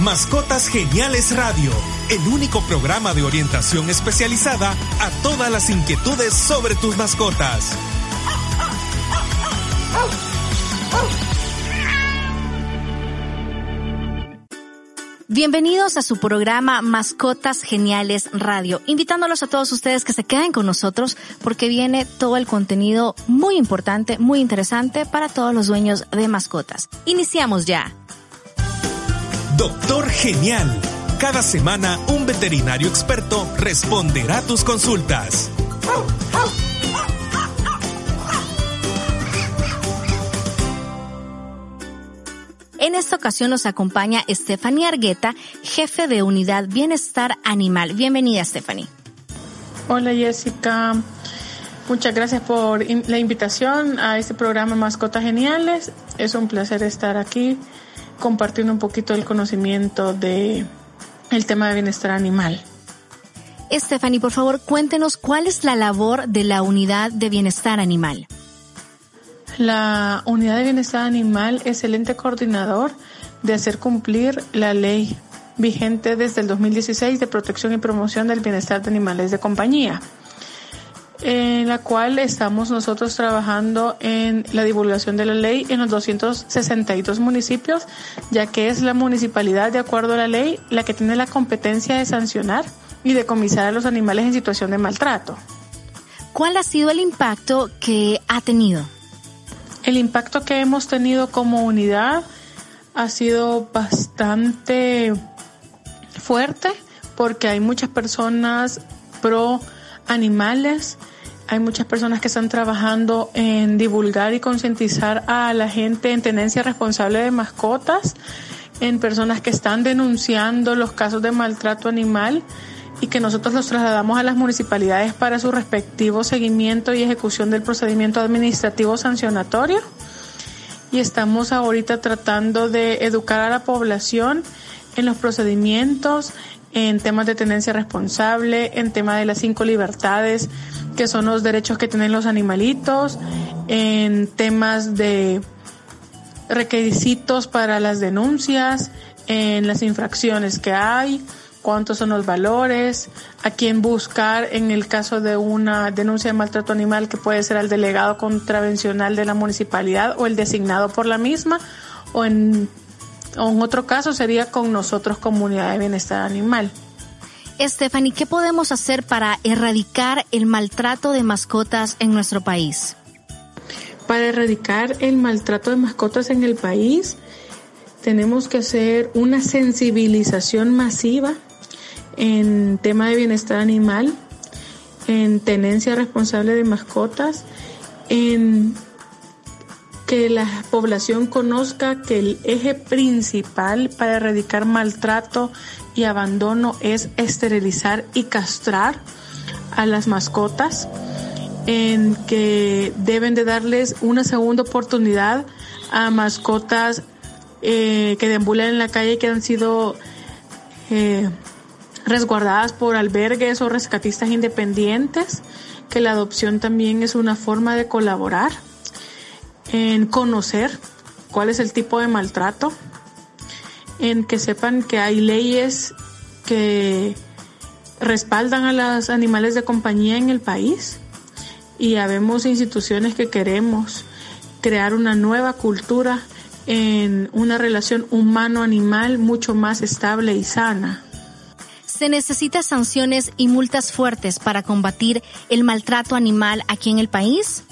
Mascotas Geniales Radio, el único programa de orientación especializada a todas las inquietudes sobre tus mascotas. Bienvenidos a su programa Mascotas Geniales Radio, invitándolos a todos ustedes que se queden con nosotros porque viene todo el contenido muy importante, muy interesante para todos los dueños de mascotas. Iniciamos ya. Doctor Genial. Cada semana un veterinario experto responderá tus consultas. En esta ocasión nos acompaña Stephanie Argueta, jefe de Unidad Bienestar Animal. Bienvenida, Stephanie. Hola, Jessica. Muchas gracias por la invitación a este programa Mascotas Geniales. Es un placer estar aquí compartiendo un poquito el conocimiento de el tema de bienestar animal. Stephanie, por favor, cuéntenos cuál es la labor de la unidad de bienestar animal. La unidad de bienestar animal es el ente coordinador de hacer cumplir la ley vigente desde el 2016 de protección y promoción del bienestar de animales de compañía, en la cual estamos nosotros trabajando en la divulgación de la ley en los 262 municipios, ya que es la municipalidad, de acuerdo a la ley, la que tiene la competencia de sancionar y decomisar a los animales en situación de maltrato. ¿Cuál ha sido el impacto que ha tenido? El impacto que hemos tenido como unidad ha sido bastante fuerte porque hay muchas personas pro animales, hay muchas personas que están trabajando en divulgar y concientizar a la gente en tenencia responsable de mascotas, en personas que están denunciando los casos de maltrato animal y que nosotros los trasladamos a las municipalidades para su respectivo seguimiento y ejecución del procedimiento administrativo sancionatorio. Y estamos ahorita tratando de educar a la población en los procedimientos, en temas de tenencia responsable, en tema de las cinco libertades, que son los derechos que tienen los animalitos, en temas de requisitos para las denuncias, en las infracciones que hay, cuántos son los valores, a quién buscar en el caso de una denuncia de maltrato animal que puede ser al delegado contravencional de la municipalidad o el designado por la misma o en, en otro caso sería con nosotros comunidad de bienestar animal. Stephanie, ¿qué podemos hacer para erradicar el maltrato de mascotas en nuestro país? Para erradicar el maltrato de mascotas en el país, tenemos que hacer una sensibilización masiva en tema de bienestar animal, en tenencia responsable de mascotas, en que la población conozca que el eje principal para erradicar maltrato y abandono es esterilizar y castrar a las mascotas, en que deben de darles una segunda oportunidad a mascotas eh, que deambulan en la calle que han sido eh, resguardadas por albergues o rescatistas independientes, que la adopción también es una forma de colaborar, en conocer cuál es el tipo de maltrato, en que sepan que hay leyes que respaldan a los animales de compañía en el país y habemos instituciones que queremos crear una nueva cultura en una relación humano-animal mucho más estable y sana se necesita sanciones y multas fuertes para combatir el maltrato animal aquí en el país?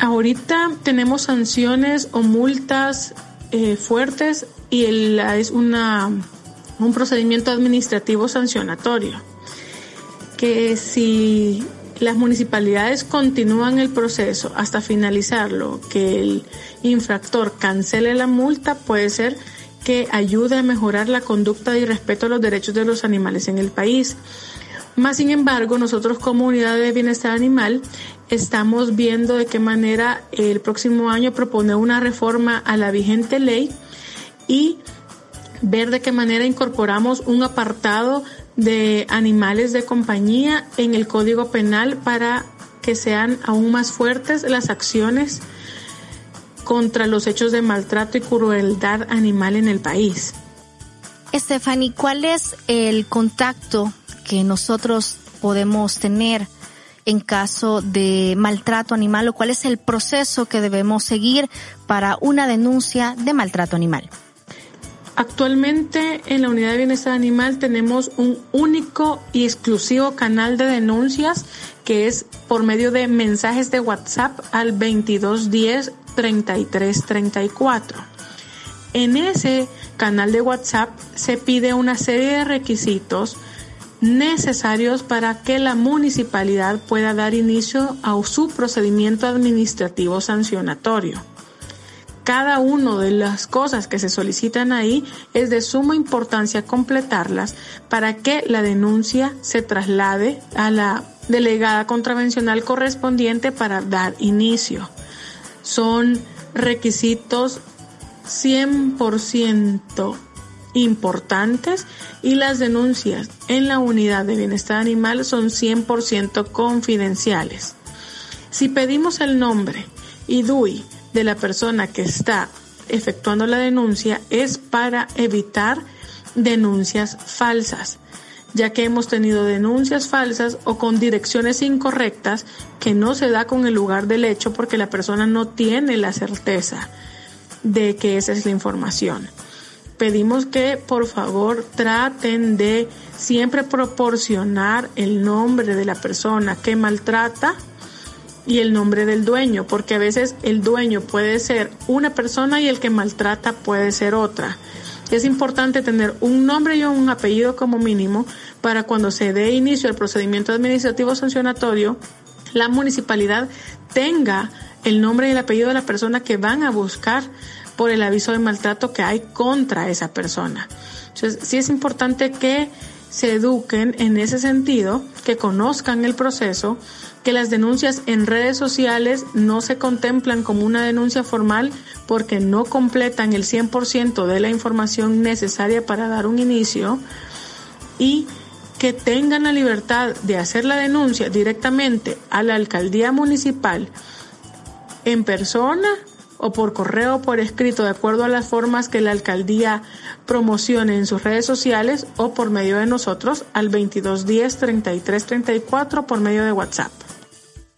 Ahorita tenemos sanciones o multas eh, fuertes y es un procedimiento administrativo sancionatorio. Que si las municipalidades continúan el proceso hasta finalizarlo, que el infractor cancele la multa, puede ser que ayude a mejorar la conducta y respeto a los derechos de los animales en el país. Más sin embargo, nosotros como unidad de bienestar animal estamos viendo de qué manera el próximo año propone una reforma a la vigente ley y ver de qué manera incorporamos un apartado de animales de compañía en el Código Penal para que sean aún más fuertes las acciones contra los hechos de maltrato y crueldad animal en el país. Stephanie, ¿cuál es el contacto que nosotros podemos tener en caso de maltrato animal o cuál es el proceso que debemos seguir para una denuncia de maltrato animal? Actualmente en la Unidad de Bienestar Animal tenemos un único y exclusivo canal de denuncias que es por medio de mensajes de WhatsApp al 2210 3334. En ese canal de WhatsApp se pide una serie de requisitos necesarios para que la municipalidad pueda dar inicio a su procedimiento administrativo sancionatorio cada una de las cosas que se solicitan ahí es de suma importancia completarlas para que la denuncia se traslade a la delegada contravencional correspondiente para dar inicio. Son requisitos 100% importantes y las denuncias en la unidad de bienestar animal son 100% confidenciales. Si pedimos el nombre y DUI de la persona que está efectuando la denuncia es para evitar denuncias falsas, ya que hemos tenido denuncias falsas o con direcciones incorrectas que no se da con el lugar del hecho porque la persona no tiene la certeza de que esa es la información. Pedimos que por favor traten de siempre proporcionar el nombre de la persona que maltrata y el nombre del dueño, porque a veces el dueño puede ser una persona y el que maltrata puede ser otra. Es importante tener un nombre y un apellido como mínimo para cuando se dé inicio al procedimiento administrativo sancionatorio, la municipalidad tenga el nombre y el apellido de la persona que van a buscar por el aviso de maltrato que hay contra esa persona. Entonces, sí es importante que se eduquen en ese sentido, que conozcan el proceso, que las denuncias en redes sociales no se contemplan como una denuncia formal porque no completan el 100% de la información necesaria para dar un inicio y que tengan la libertad de hacer la denuncia directamente a la alcaldía municipal en persona o por correo o por escrito de acuerdo a las formas que la alcaldía promocione en sus redes sociales o por medio de nosotros al 2210 3334 por medio de WhatsApp.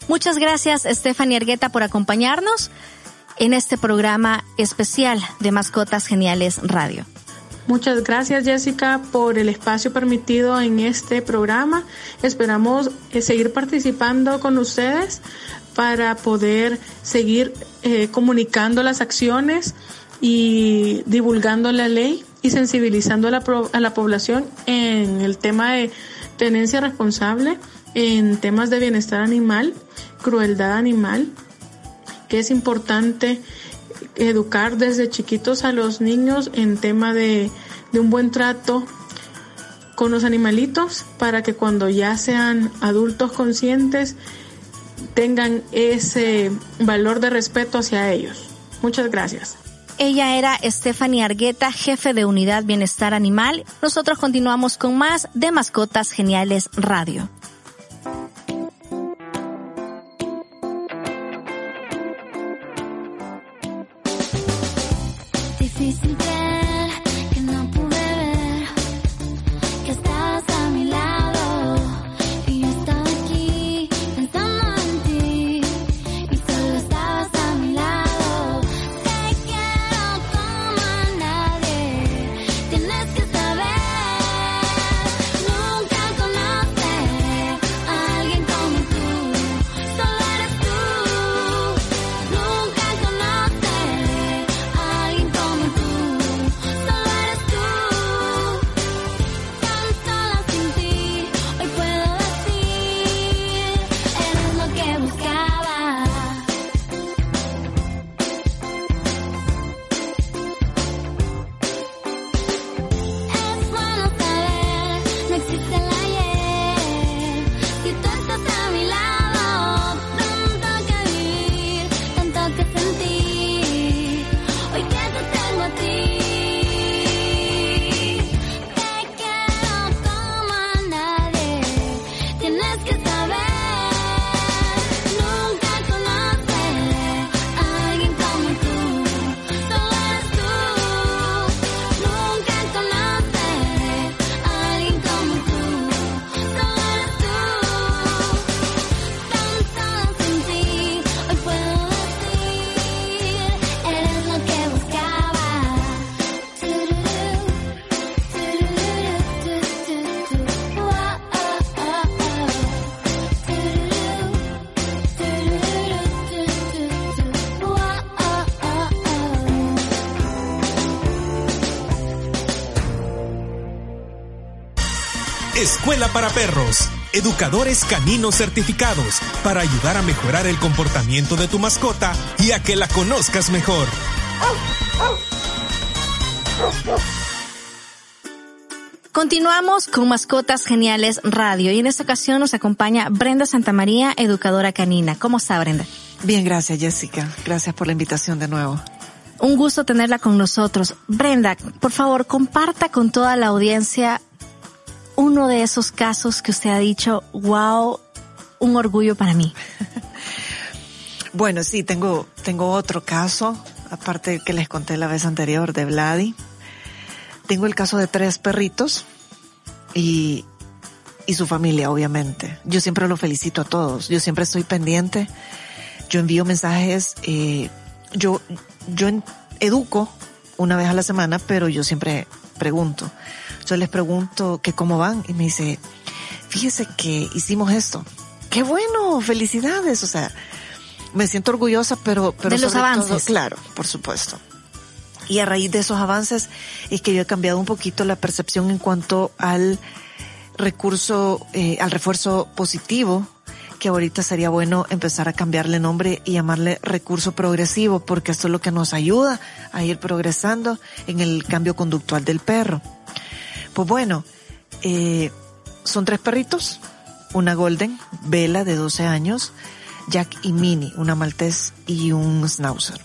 Muchas gracias Stephanie Argueta por acompañarnos en este programa especial de Mascotas Geniales Radio. Muchas gracias Jessica por el espacio permitido en este programa. Esperamos eh, seguir participando con ustedes para poder seguir eh, comunicando las acciones y divulgando la ley y sensibilizando a la, a la población en el tema de tenencia responsable en temas de bienestar animal, crueldad animal, que es importante educar desde chiquitos a los niños en tema de, de un buen trato con los animalitos para que cuando ya sean adultos conscientes tengan ese valor de respeto hacia ellos. Muchas gracias. Ella era Stephanie Argueta, jefe de Unidad Bienestar Animal. Nosotros continuamos con más de Mascotas Geniales Radio. Escuela para Perros. Educadores caninos certificados para ayudar a mejorar el comportamiento de tu mascota y a que la conozcas mejor. Continuamos con Mascotas Geniales Radio y en esta ocasión nos acompaña Brenda Santamaría, educadora canina. ¿Cómo está Brenda? Bien, gracias Jessica. Gracias por la invitación de nuevo. Un gusto tenerla con nosotros. Brenda, por favor, comparta con toda la audiencia uno de esos casos que usted ha dicho, wow, un orgullo para mí. bueno, sí, tengo, tengo otro caso, aparte que les conté la vez anterior de Vladi. Tengo el caso de tres perritos y, y su familia, obviamente. Yo siempre lo felicito a todos. Yo siempre estoy pendiente. Yo envío mensajes. Eh, yo, yo educo una vez a la semana, pero yo siempre pregunto. Yo les pregunto que cómo van y me dice, fíjese que hicimos esto. Qué bueno, felicidades. O sea, me siento orgullosa, pero, pero de los avances. claro, por supuesto. Y a raíz de esos avances es que yo he cambiado un poquito la percepción en cuanto al recurso, eh, al refuerzo positivo, que ahorita sería bueno empezar a cambiarle nombre y llamarle recurso progresivo, porque esto es lo que nos ayuda a ir progresando en el cambio conductual del perro. Pues bueno, eh, son tres perritos, una golden, Vela de 12 años, Jack y Minnie, una maltés y un schnauzer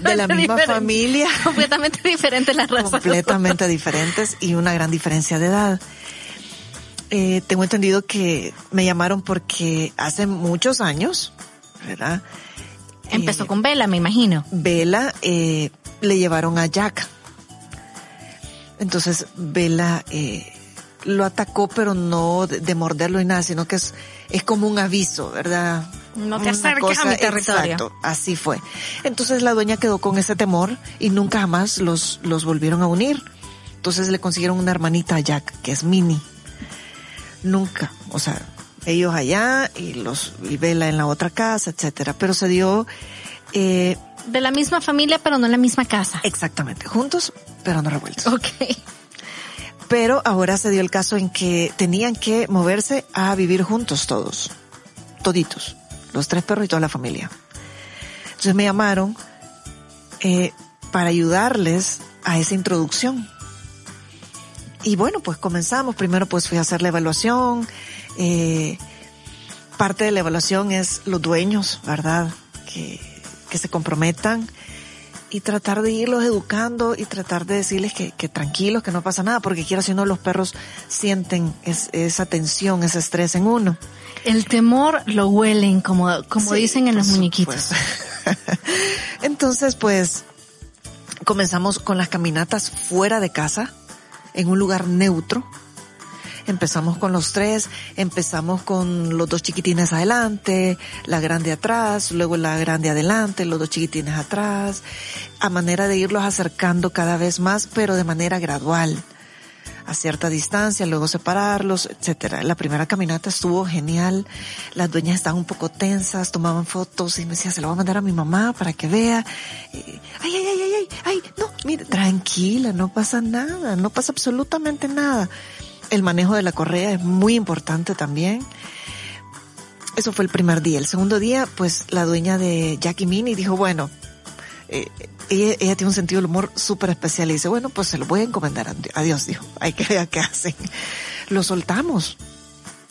de la misma familia. Completamente diferentes las razas. Completamente diferentes y una gran diferencia de edad. Eh, tengo entendido que me llamaron porque hace muchos años, ¿verdad? Empezó eh, con Vela, me imagino. Vela eh, le llevaron a Jack. Entonces Vela eh, lo atacó, pero no de, morderlo y nada, sino que es, es como un aviso, ¿verdad? No te acerques a mi territorio. Exacto, así fue. Entonces la dueña quedó con ese temor y nunca jamás los, los volvieron a unir. Entonces le consiguieron una hermanita a Jack, que es Minnie. Nunca, o sea, ellos allá y los y Vela en la otra casa, etcétera. Pero se dio eh, de la misma familia, pero no en la misma casa. Exactamente, juntos, pero no revueltos. Ok. Pero ahora se dio el caso en que tenían que moverse a vivir juntos todos, toditos, los tres perros y toda la familia. Entonces me llamaron eh, para ayudarles a esa introducción. Y bueno, pues comenzamos. Primero pues fui a hacer la evaluación. Eh, parte de la evaluación es los dueños, ¿verdad? Que, que se comprometan y tratar de irlos educando y tratar de decirles que, que tranquilos, que no pasa nada, porque quiero si no los perros sienten esa tensión, ese estrés en uno. El temor lo huelen, como, como dicen en los muñequitos. Entonces, pues, comenzamos con las caminatas fuera de casa, en un lugar neutro, Empezamos con los tres, empezamos con los dos chiquitines adelante, la grande atrás, luego la grande adelante, los dos chiquitines atrás, a manera de irlos acercando cada vez más, pero de manera gradual a cierta distancia, luego separarlos, etcétera. La primera caminata estuvo genial. Las dueñas estaban un poco tensas, tomaban fotos y me decía, se lo voy a mandar a mi mamá para que vea. ay, ay, ay, ay, ay, ay, no, mire, tranquila, no pasa nada, no pasa absolutamente nada. El manejo de la correa es muy importante también. Eso fue el primer día. El segundo día, pues la dueña de Jackie Mini dijo, bueno, eh, ella, tiene un sentido del humor súper especial y dice, bueno, pues se lo voy a encomendar a Dios, dijo. Hay que ver qué hacen. Lo soltamos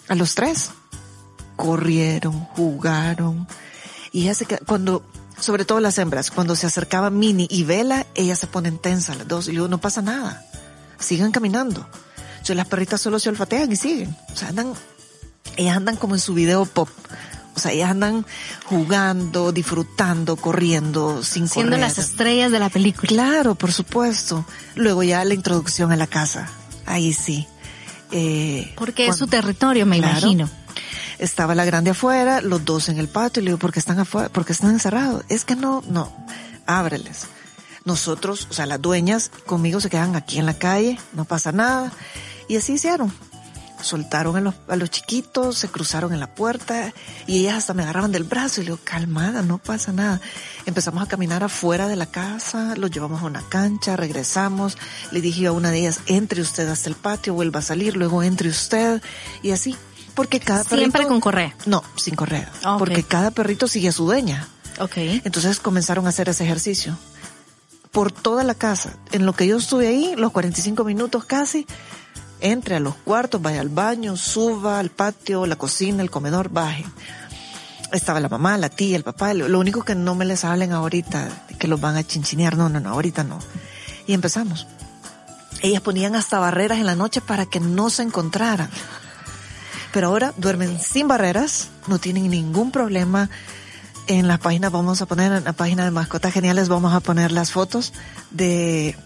a los tres. Corrieron, jugaron. Y ella se cuando, sobre todo las hembras, cuando se acercaba Mini y Vela, ellas se ponen tensas las dos y luego no pasa nada. Sigan caminando las perritas solo se olfatean y siguen. O sea, andan, ellas andan como en su video pop. O sea, ellas andan jugando, disfrutando, corriendo, sin Siendo las estrellas de la película. Claro, por supuesto. Luego ya la introducción a la casa. Ahí sí. Eh, Porque es su territorio, me imagino. Estaba la grande afuera, los dos en el patio, y le digo, ¿por qué están afuera? ¿Por qué están encerrados? Es que no, no, ábreles. Nosotros, o sea, las dueñas conmigo se quedan aquí en la calle, no pasa nada. Y así hicieron. soltaron a los, a los chiquitos, se cruzaron en la puerta y ellas hasta me agarraban del brazo y le digo, calmada, no pasa nada. Empezamos a caminar afuera de la casa, los llevamos a una cancha, regresamos, le dije a una de ellas, entre usted hasta el patio, vuelva a salir, luego entre usted y así. Porque cada Siempre con correa. No, sin correa. Ah. Porque cada perrito sigue a su dueña. Ok. Entonces comenzaron a hacer ese ejercicio. Por toda la casa. En lo que yo estuve ahí, los 45 minutos casi, entre a los cuartos, vaya al baño, suba al patio, la cocina, el comedor, baje. Estaba la mamá, la tía, el papá. Lo único que no me les hablen ahorita, que los van a chinchinear. No, no, no, ahorita no. Y empezamos. Ellas ponían hasta barreras en la noche para que no se encontraran. Pero ahora duermen sin barreras, no tienen ningún problema. En la página vamos a poner, en la página de Mascotas Geniales vamos a poner las fotos de,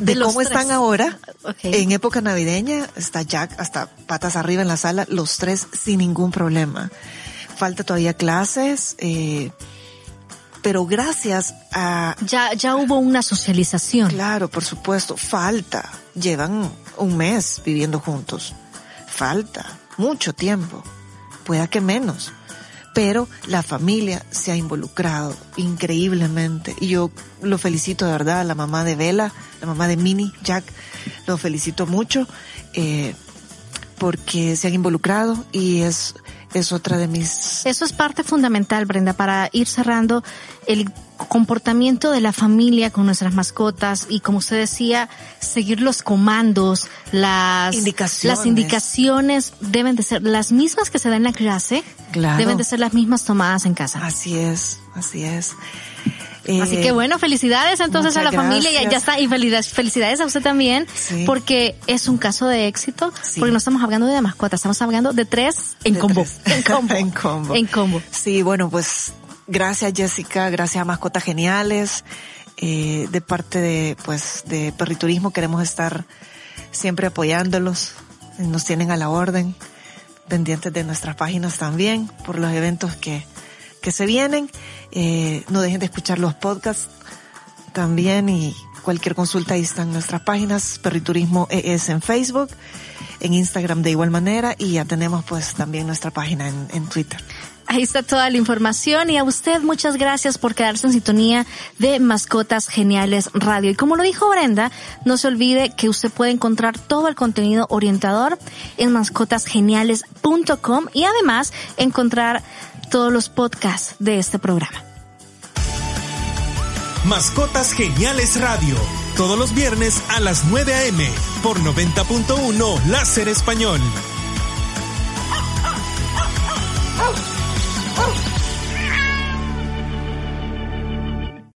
de, cómo están ahora. En época navideña está Jack hasta patas arriba en la sala, los tres sin ningún problema. Falta todavía clases, eh, pero gracias a Ya, ya hubo una socialización. Claro, por supuesto, falta. Llevan un mes viviendo juntos. Falta mucho tiempo. Pueda que menos. Pero la familia se ha involucrado increíblemente. Y yo lo felicito de verdad a la mamá de Vela, la mamá de Minnie, Jack. Lo felicito mucho. eh, porque se han involucrado y es, es otra de mis Eso es parte fundamental, Brenda, para ir cerrando el comportamiento de la familia con nuestras mascotas y como usted decía, seguir los comandos, las Indicaciones. las indicaciones deben de ser las mismas que se dan en la clase, Claro. deben de ser las mismas tomadas en casa. Así es, así es. Así Eh, que bueno, felicidades entonces a la familia y ya está y felicidades, felicidades a usted también Sí. porque es un caso de éxito Sí. porque no estamos hablando de mascotas, estamos hablando de tres en De combo, tres. en combo, En combo. en combo. Sí, bueno, pues gracias Jessica, gracias a Mascotas Geniales. Eh, de parte de, pues, de Perriturismo queremos estar siempre apoyándolos. Nos tienen a la orden, pendientes de nuestras páginas también, por los eventos que, que se vienen. Eh, no dejen de escuchar los podcasts también y cualquier consulta ahí están nuestras páginas, Perriturismo ES en Facebook, en Instagram de igual manera y ya tenemos pues también nuestra página en, en Twitter. Ahí está toda la información y a usted muchas gracias por quedarse en sintonía de Mascotas Geniales Radio. Y como lo dijo Brenda, no se olvide que usted puede encontrar todo el contenido orientador en mascotasgeniales.com y además encontrar todos los podcasts de este programa. Mascotas Geniales Radio. Todos los viernes a las 9 a.m. por 90.1 Láser Español.